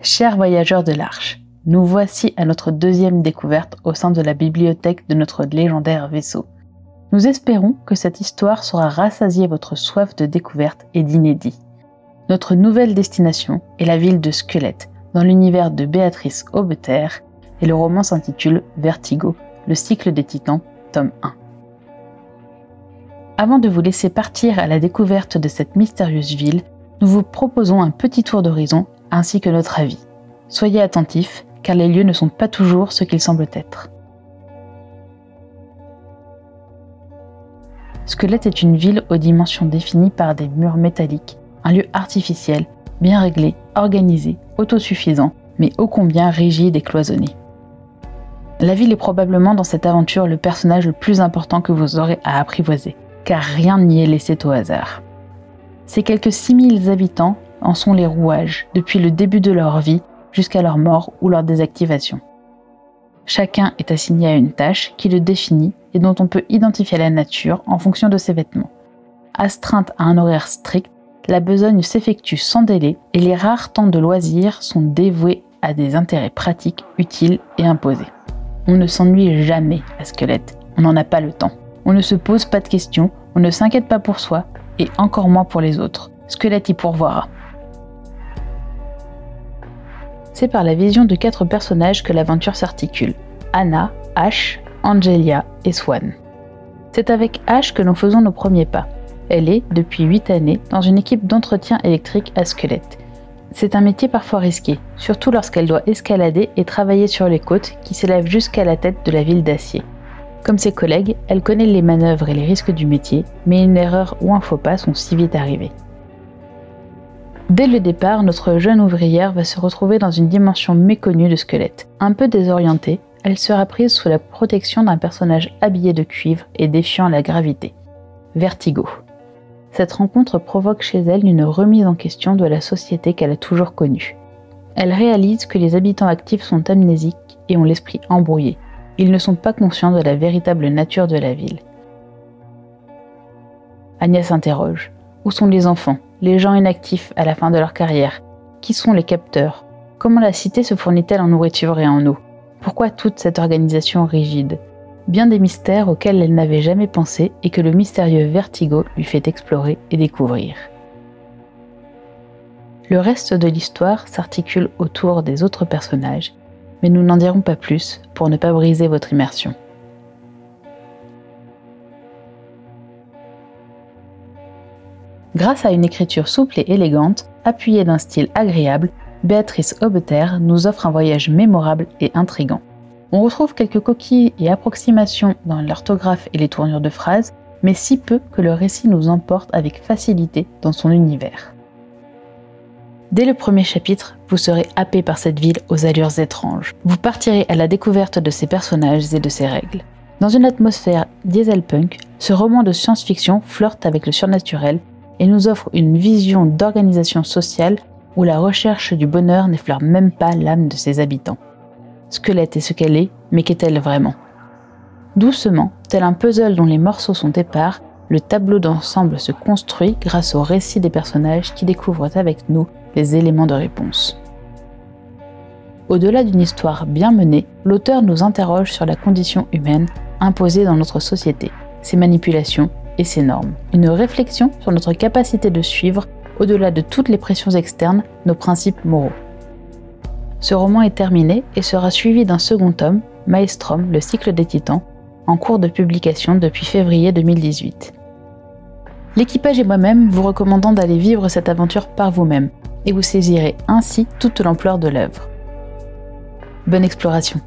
Chers voyageurs de l'Arche, nous voici à notre deuxième découverte au sein de la bibliothèque de notre légendaire vaisseau. Nous espérons que cette histoire saura rassasier votre soif de découverte et d'inédit. Notre nouvelle destination est la ville de Squelette, dans l'univers de Béatrice Aubeter, et le roman s'intitule Vertigo, le cycle des titans, tome 1. Avant de vous laisser partir à la découverte de cette mystérieuse ville, nous vous proposons un petit tour d'horizon ainsi que notre avis. Soyez attentifs, car les lieux ne sont pas toujours ce qu'ils semblent être. Squelette est une ville aux dimensions définies par des murs métalliques, un lieu artificiel, bien réglé, organisé, autosuffisant, mais ô combien rigide et cloisonné. La ville est probablement dans cette aventure le personnage le plus important que vous aurez à apprivoiser, car rien n'y est laissé au hasard. Ces quelques 6000 habitants en sont les rouages depuis le début de leur vie jusqu'à leur mort ou leur désactivation. Chacun est assigné à une tâche qui le définit et dont on peut identifier la nature en fonction de ses vêtements. Astreinte à un horaire strict, la besogne s'effectue sans délai et les rares temps de loisirs sont dévoués à des intérêts pratiques, utiles et imposés. On ne s'ennuie jamais à Squelette, on n'en a pas le temps. On ne se pose pas de questions, on ne s'inquiète pas pour soi et encore moins pour les autres. Squelette y pourvoira. C'est par la vision de quatre personnages que l'aventure s'articule. Anna, Ash, Angelia et Swan. C'est avec Ash que nous faisons nos premiers pas. Elle est, depuis 8 années, dans une équipe d'entretien électrique à Squelette. C'est un métier parfois risqué, surtout lorsqu'elle doit escalader et travailler sur les côtes qui s'élèvent jusqu'à la tête de la ville d'acier. Comme ses collègues, elle connaît les manœuvres et les risques du métier, mais une erreur ou un faux pas sont si vite arrivés. Dès le départ, notre jeune ouvrière va se retrouver dans une dimension méconnue de squelette. Un peu désorientée, elle sera prise sous la protection d'un personnage habillé de cuivre et défiant la gravité. Vertigo. Cette rencontre provoque chez elle une remise en question de la société qu'elle a toujours connue. Elle réalise que les habitants actifs sont amnésiques et ont l'esprit embrouillé. Ils ne sont pas conscients de la véritable nature de la ville. Agnès s'interroge. Où sont les enfants les gens inactifs à la fin de leur carrière? Qui sont les capteurs? Comment la cité se fournit-elle en nourriture et en eau? Pourquoi toute cette organisation rigide? Bien des mystères auxquels elle n'avait jamais pensé et que le mystérieux Vertigo lui fait explorer et découvrir. Le reste de l'histoire s'articule autour des autres personnages, mais nous n'en dirons pas plus pour ne pas briser votre immersion. Grâce à une écriture souple et élégante, appuyée d'un style agréable, Béatrice Aubeter nous offre un voyage mémorable et intrigant. On retrouve quelques coquilles et approximations dans l'orthographe et les tournures de phrases, mais si peu que le récit nous emporte avec facilité dans son univers. Dès le premier chapitre, vous serez happé par cette ville aux allures étranges. Vous partirez à la découverte de ses personnages et de ses règles. Dans une atmosphère dieselpunk, ce roman de science-fiction flirte avec le surnaturel et nous offre une vision d'organisation sociale où la recherche du bonheur n'effleure même pas l'âme de ses habitants. Squelette est ce qu'elle est, mais qu'est-elle vraiment? Doucement, tel un puzzle dont les morceaux sont épars, le tableau d'ensemble se construit grâce au récit des personnages qui découvrent avec nous les éléments de réponse. Au-delà d'une histoire bien menée, l'auteur nous interroge sur la condition humaine imposée dans notre société, ses manipulations et ses normes. Une réflexion sur notre capacité de suivre, au-delà de toutes les pressions externes, nos principes moraux. Ce roman est terminé et sera suivi d'un second tome, Maestrom, le cycle des titans, en cours de publication depuis février 2018. L'équipage et moi-même vous recommandons d'aller vivre cette aventure par vous-même, et vous saisirez ainsi toute l'ampleur de l'œuvre. Bonne exploration